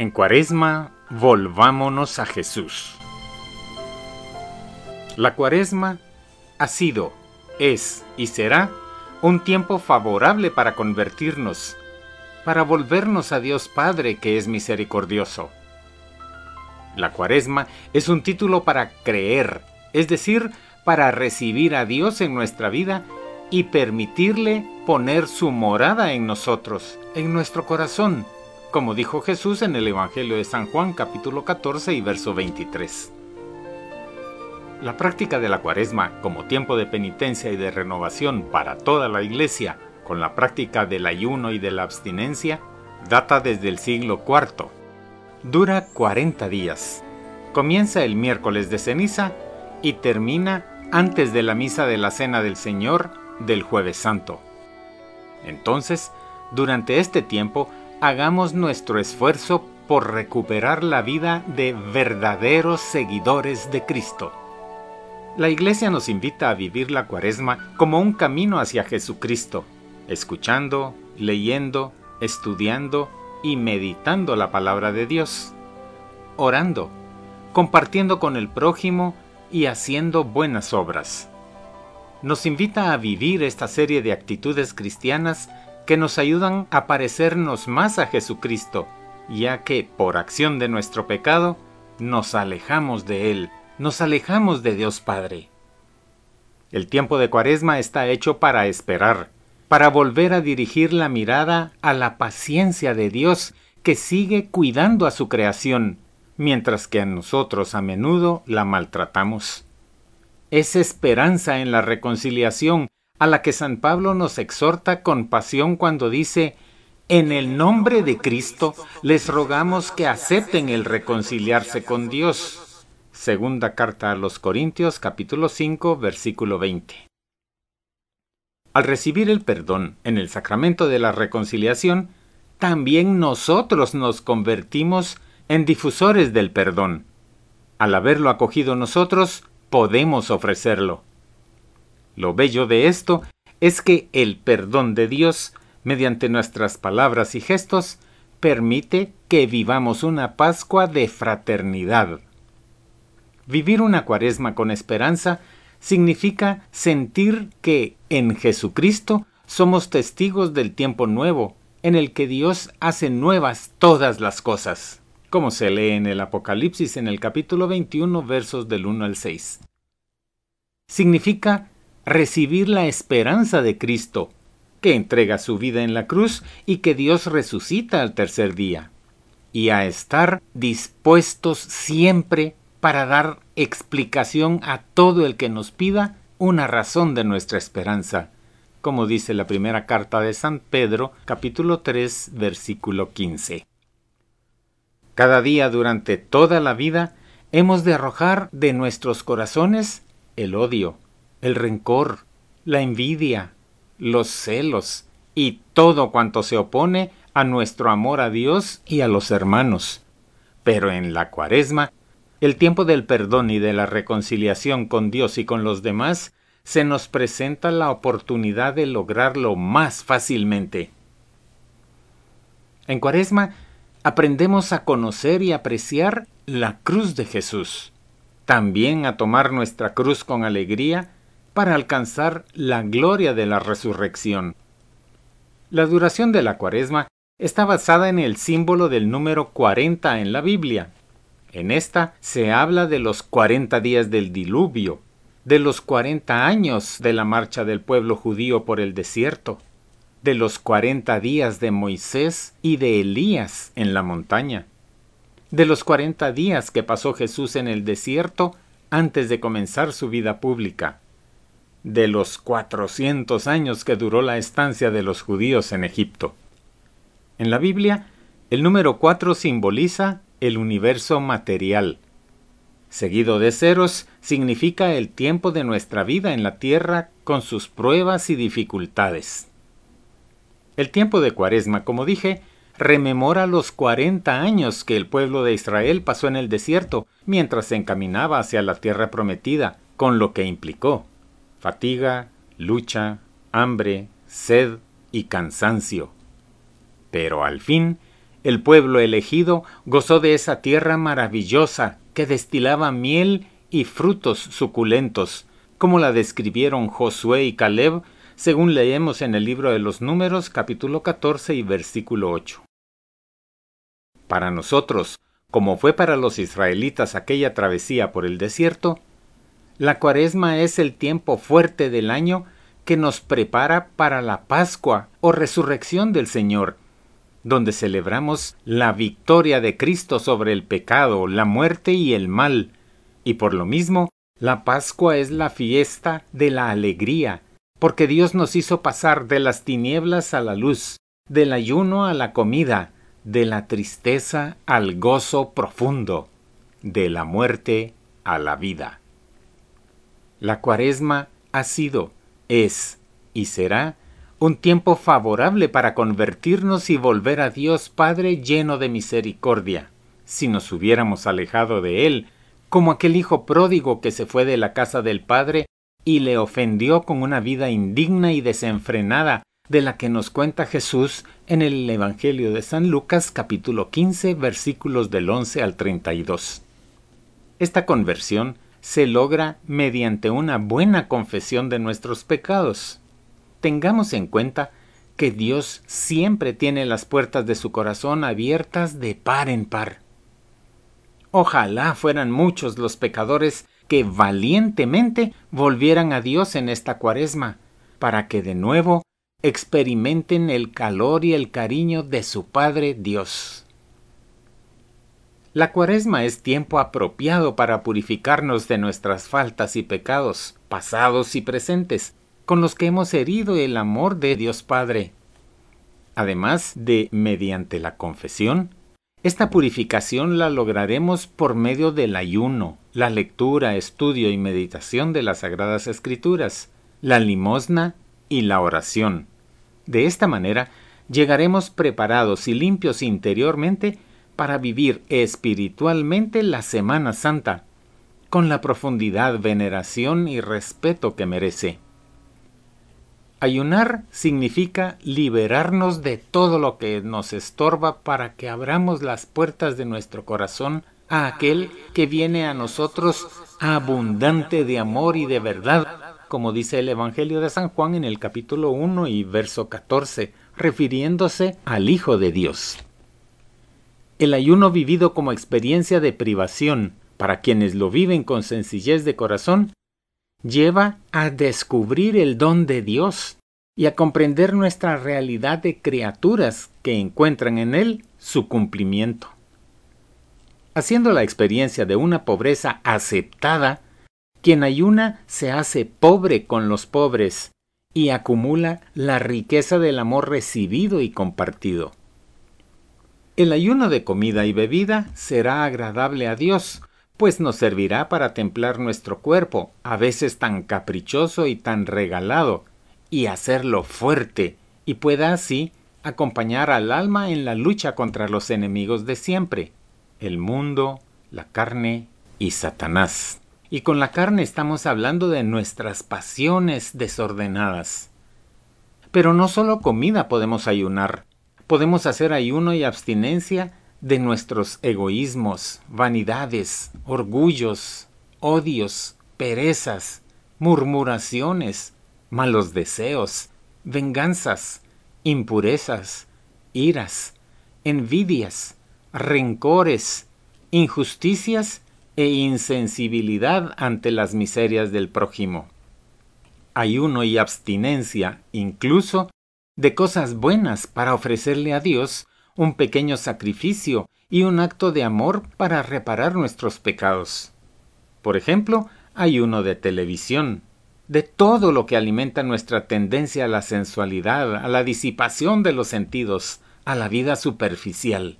En Cuaresma, volvámonos a Jesús. La Cuaresma ha sido, es y será un tiempo favorable para convertirnos, para volvernos a Dios Padre que es misericordioso. La Cuaresma es un título para creer, es decir, para recibir a Dios en nuestra vida y permitirle poner su morada en nosotros, en nuestro corazón como dijo Jesús en el Evangelio de San Juan capítulo 14 y verso 23. La práctica de la cuaresma como tiempo de penitencia y de renovación para toda la iglesia, con la práctica del ayuno y de la abstinencia, data desde el siglo IV. Dura 40 días. Comienza el miércoles de ceniza y termina antes de la misa de la Cena del Señor del jueves santo. Entonces, durante este tiempo hagamos nuestro esfuerzo por recuperar la vida de verdaderos seguidores de Cristo. La Iglesia nos invita a vivir la cuaresma como un camino hacia Jesucristo, escuchando, leyendo, estudiando y meditando la palabra de Dios, orando, compartiendo con el prójimo y haciendo buenas obras. Nos invita a vivir esta serie de actitudes cristianas que nos ayudan a parecernos más a Jesucristo, ya que por acción de nuestro pecado nos alejamos de Él, nos alejamos de Dios Padre. El tiempo de Cuaresma está hecho para esperar, para volver a dirigir la mirada a la paciencia de Dios que sigue cuidando a su creación, mientras que a nosotros a menudo la maltratamos. Es esperanza en la reconciliación a la que San Pablo nos exhorta con pasión cuando dice, en el nombre de Cristo les rogamos que acepten el reconciliarse con Dios. Segunda carta a los Corintios capítulo 5 versículo 20. Al recibir el perdón en el sacramento de la reconciliación, también nosotros nos convertimos en difusores del perdón. Al haberlo acogido nosotros, podemos ofrecerlo. Lo bello de esto es que el perdón de Dios, mediante nuestras palabras y gestos, permite que vivamos una Pascua de fraternidad. Vivir una cuaresma con esperanza significa sentir que en Jesucristo somos testigos del tiempo nuevo, en el que Dios hace nuevas todas las cosas, como se lee en el Apocalipsis en el capítulo 21 versos del 1 al 6. Significa recibir la esperanza de Cristo, que entrega su vida en la cruz y que Dios resucita al tercer día, y a estar dispuestos siempre para dar explicación a todo el que nos pida una razón de nuestra esperanza, como dice la primera carta de San Pedro, capítulo 3, versículo 15. Cada día durante toda la vida hemos de arrojar de nuestros corazones el odio, el rencor, la envidia, los celos y todo cuanto se opone a nuestro amor a Dios y a los hermanos. Pero en la cuaresma, el tiempo del perdón y de la reconciliación con Dios y con los demás, se nos presenta la oportunidad de lograrlo más fácilmente. En cuaresma, aprendemos a conocer y apreciar la cruz de Jesús, también a tomar nuestra cruz con alegría para alcanzar la gloria de la resurrección. La duración de la cuaresma está basada en el símbolo del número 40 en la Biblia. En esta se habla de los 40 días del diluvio, de los 40 años de la marcha del pueblo judío por el desierto, de los 40 días de Moisés y de Elías en la montaña, de los 40 días que pasó Jesús en el desierto antes de comenzar su vida pública, de los cuatrocientos años que duró la estancia de los judíos en Egipto. En la Biblia, el número cuatro simboliza el universo material. Seguido de ceros significa el tiempo de nuestra vida en la tierra con sus pruebas y dificultades. El tiempo de Cuaresma, como dije, rememora los cuarenta años que el pueblo de Israel pasó en el desierto mientras se encaminaba hacia la tierra prometida, con lo que implicó fatiga, lucha, hambre, sed y cansancio. Pero al fin, El pueblo elegido gozó de esa tierra maravillosa que destilaba miel y frutos suculentos, como la describieron Josué y Caleb, según leemos en el libro de los Números capítulo 14 y versículo 8. Para nosotros, como fue para los israelitas aquella travesía por el desierto, la cuaresma es el tiempo fuerte del año que nos prepara para la Pascua o resurrección del Señor, donde celebramos la victoria de Cristo sobre el pecado, la muerte y el mal, y por lo mismo la Pascua es la fiesta de la alegría, porque Dios nos hizo pasar de las tinieblas a la luz, del ayuno a la comida, de la tristeza al gozo profundo, de la muerte a la vida. La cuaresma ha sido, es y será un tiempo favorable para convertirnos y volver a Dios Padre lleno de misericordia. Si nos hubiéramos alejado de Él, como aquel hijo pródigo que se fue de la casa del Padre y le ofendió con una vida indigna y desenfrenada, de la que nos cuenta Jesús en el Evangelio de San Lucas capítulo 15 versículos del 11 al 32. Esta conversión se logra mediante una buena confesión de nuestros pecados tengamos en cuenta que Dios siempre tiene las puertas de su corazón abiertas de par en par. Ojalá fueran muchos los pecadores que valientemente volvieran a Dios en esta cuaresma, para que de nuevo experimenten el calor y el cariño de su Padre Dios. La cuaresma es tiempo apropiado para purificarnos de nuestras faltas y pecados, pasados y presentes, con los que hemos herido el amor de Dios Padre. Además de mediante la confesión, esta purificación la lograremos por medio del ayuno, la lectura, estudio y meditación de las Sagradas Escrituras, la limosna y la oración. De esta manera, llegaremos preparados y limpios interiormente para vivir espiritualmente la Semana Santa, con la profundidad, veneración y respeto que merece. Ayunar significa liberarnos de todo lo que nos estorba para que abramos las puertas de nuestro corazón a aquel que viene a nosotros abundante de amor y de verdad, como dice el Evangelio de San Juan en el capítulo 1 y verso 14, refiriéndose al Hijo de Dios. El ayuno vivido como experiencia de privación para quienes lo viven con sencillez de corazón lleva a descubrir el don de Dios y a comprender nuestra realidad de criaturas que encuentran en él su cumplimiento. Haciendo la experiencia de una pobreza aceptada, quien ayuna se hace pobre con los pobres y acumula la riqueza del amor recibido y compartido. El ayuno de comida y bebida será agradable a Dios, pues nos servirá para templar nuestro cuerpo, a veces tan caprichoso y tan regalado, y hacerlo fuerte, y pueda así acompañar al alma en la lucha contra los enemigos de siempre, el mundo, la carne y Satanás. Y con la carne estamos hablando de nuestras pasiones desordenadas. Pero no solo comida podemos ayunar, podemos hacer ayuno y abstinencia de nuestros egoísmos, vanidades, orgullos, odios, perezas, murmuraciones, malos deseos, venganzas, impurezas, iras, envidias, rencores, injusticias e insensibilidad ante las miserias del prójimo. Ayuno y abstinencia, incluso, de cosas buenas para ofrecerle a Dios un pequeño sacrificio y un acto de amor para reparar nuestros pecados. Por ejemplo, ayuno de televisión, de todo lo que alimenta nuestra tendencia a la sensualidad, a la disipación de los sentidos, a la vida superficial.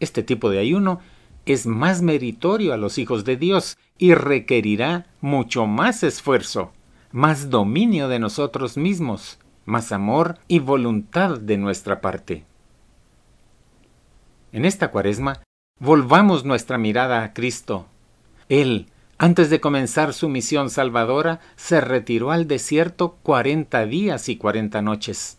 Este tipo de ayuno es más meritorio a los hijos de Dios y requerirá mucho más esfuerzo, más dominio de nosotros mismos, más amor y voluntad de nuestra parte. En esta cuaresma, volvamos nuestra mirada a Cristo. Él, antes de comenzar su misión salvadora, se retiró al desierto cuarenta días y cuarenta noches.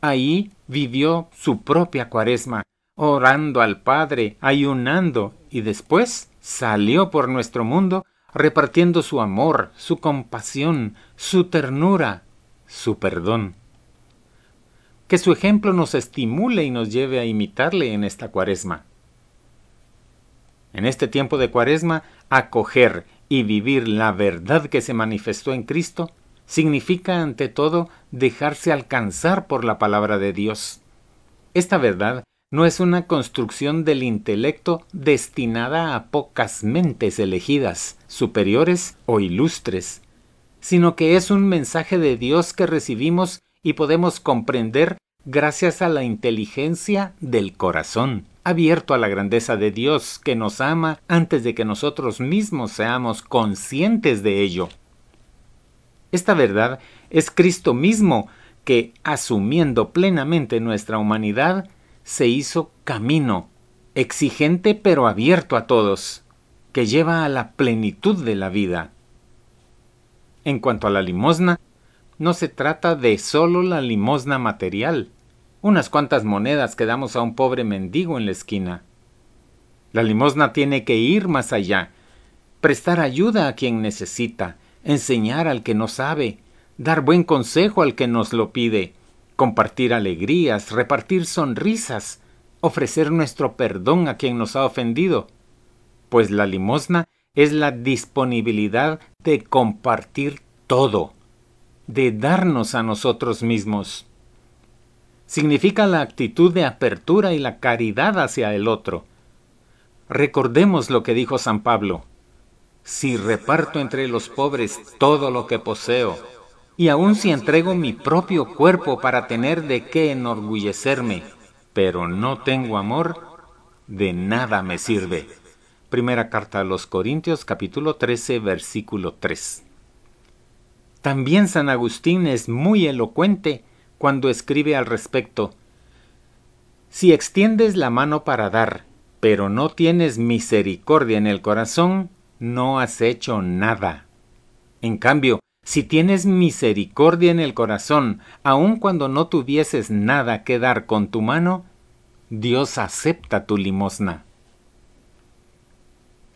Ahí vivió su propia cuaresma, orando al Padre, ayunando, y después salió por nuestro mundo repartiendo su amor, su compasión, su ternura, su perdón. Que su ejemplo nos estimule y nos lleve a imitarle en esta cuaresma. En este tiempo de cuaresma, acoger y vivir la verdad que se manifestó en Cristo significa ante todo dejarse alcanzar por la palabra de Dios. Esta verdad no es una construcción del intelecto destinada a pocas mentes elegidas, superiores o ilustres, sino que es un mensaje de Dios que recibimos y podemos comprender gracias a la inteligencia del corazón, abierto a la grandeza de Dios que nos ama antes de que nosotros mismos seamos conscientes de ello. Esta verdad es Cristo mismo que, asumiendo plenamente nuestra humanidad, se hizo camino, exigente pero abierto a todos, que lleva a la plenitud de la vida. En cuanto a la limosna, no se trata de sólo la limosna material, unas cuantas monedas que damos a un pobre mendigo en la esquina. La limosna tiene que ir más allá, prestar ayuda a quien necesita, enseñar al que no sabe, dar buen consejo al que nos lo pide, compartir alegrías, repartir sonrisas, ofrecer nuestro perdón a quien nos ha ofendido, pues la limosna es la disponibilidad de compartir todo, de darnos a nosotros mismos. Significa la actitud de apertura y la caridad hacia el otro. Recordemos lo que dijo San Pablo. Si reparto entre los pobres todo lo que poseo, y aun si entrego mi propio cuerpo para tener de qué enorgullecerme, pero no tengo amor, de nada me sirve. Primera carta a los Corintios capítulo 13 versículo 3. También San Agustín es muy elocuente cuando escribe al respecto. Si extiendes la mano para dar, pero no tienes misericordia en el corazón, no has hecho nada. En cambio, si tienes misericordia en el corazón, aun cuando no tuvieses nada que dar con tu mano, Dios acepta tu limosna.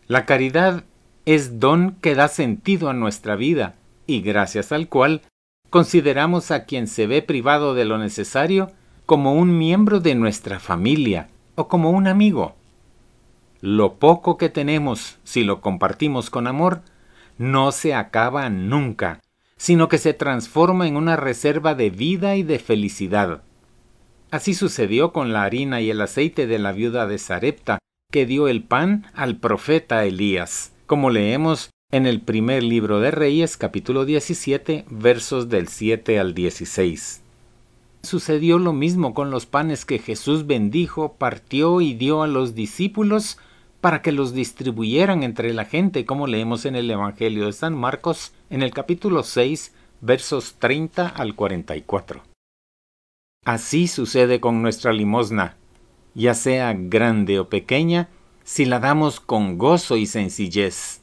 La caridad es don que da sentido a nuestra vida y gracias al cual consideramos a quien se ve privado de lo necesario como un miembro de nuestra familia o como un amigo. Lo poco que tenemos, si lo compartimos con amor, no se acaba nunca, sino que se transforma en una reserva de vida y de felicidad. Así sucedió con la harina y el aceite de la viuda de Sarepta, que dio el pan al profeta Elías, como leemos en el primer libro de Reyes capítulo 17 versos del 7 al 16. Sucedió lo mismo con los panes que Jesús bendijo, partió y dio a los discípulos para que los distribuyeran entre la gente, como leemos en el Evangelio de San Marcos, en el capítulo 6, versos 30 al 44. Así sucede con nuestra limosna, ya sea grande o pequeña, si la damos con gozo y sencillez.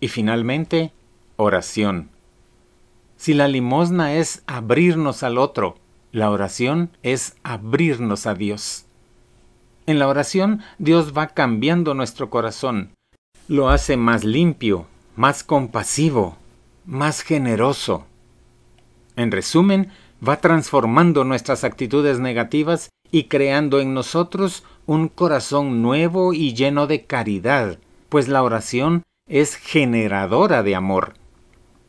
Y finalmente, oración. Si la limosna es abrirnos al otro, la oración es abrirnos a Dios. En la oración Dios va cambiando nuestro corazón, lo hace más limpio, más compasivo, más generoso. En resumen, va transformando nuestras actitudes negativas y creando en nosotros un corazón nuevo y lleno de caridad, pues la oración es generadora de amor.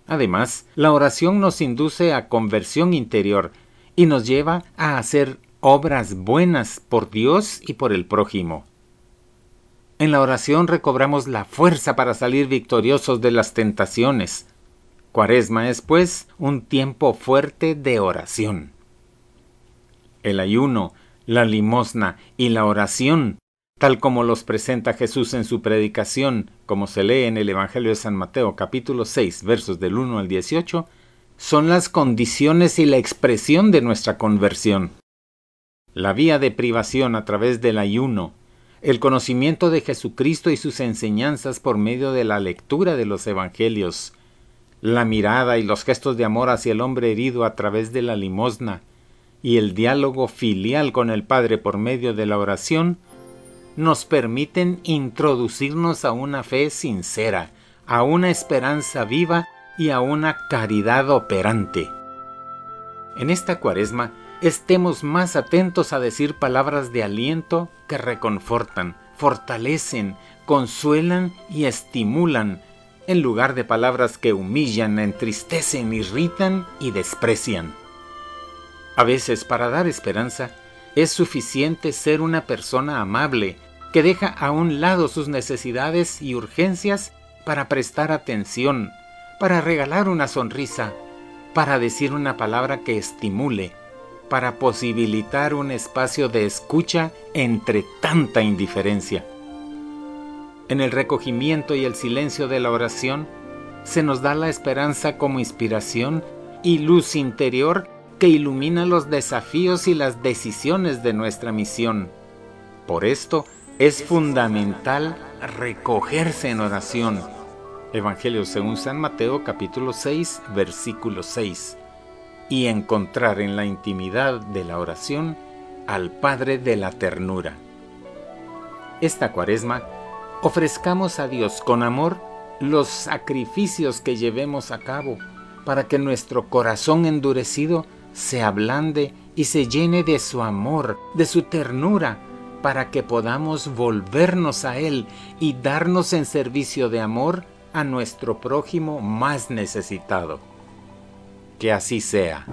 Además, la oración nos induce a conversión interior y nos lleva a hacer obras buenas por Dios y por el prójimo. En la oración recobramos la fuerza para salir victoriosos de las tentaciones. Cuaresma es, pues, un tiempo fuerte de oración. El ayuno, la limosna y la oración, tal como los presenta Jesús en su predicación, como se lee en el Evangelio de San Mateo capítulo 6 versos del 1 al 18, son las condiciones y la expresión de nuestra conversión. La vía de privación a través del ayuno, el conocimiento de Jesucristo y sus enseñanzas por medio de la lectura de los Evangelios, la mirada y los gestos de amor hacia el hombre herido a través de la limosna, y el diálogo filial con el Padre por medio de la oración nos permiten introducirnos a una fe sincera, a una esperanza viva y a una caridad operante. En esta cuaresma estemos más atentos a decir palabras de aliento que reconfortan, fortalecen, consuelan y estimulan, en lugar de palabras que humillan, entristecen, irritan y desprecian. A veces, para dar esperanza, es suficiente ser una persona amable, que deja a un lado sus necesidades y urgencias para prestar atención, para regalar una sonrisa, para decir una palabra que estimule, para posibilitar un espacio de escucha entre tanta indiferencia. En el recogimiento y el silencio de la oración se nos da la esperanza como inspiración y luz interior que ilumina los desafíos y las decisiones de nuestra misión. Por esto es fundamental recogerse en oración. Evangelio según San Mateo capítulo 6 versículo 6 y encontrar en la intimidad de la oración al Padre de la ternura. Esta cuaresma ofrezcamos a Dios con amor los sacrificios que llevemos a cabo para que nuestro corazón endurecido se ablande y se llene de su amor, de su ternura, para que podamos volvernos a Él y darnos en servicio de amor a nuestro prójimo más necesitado. Que así sea.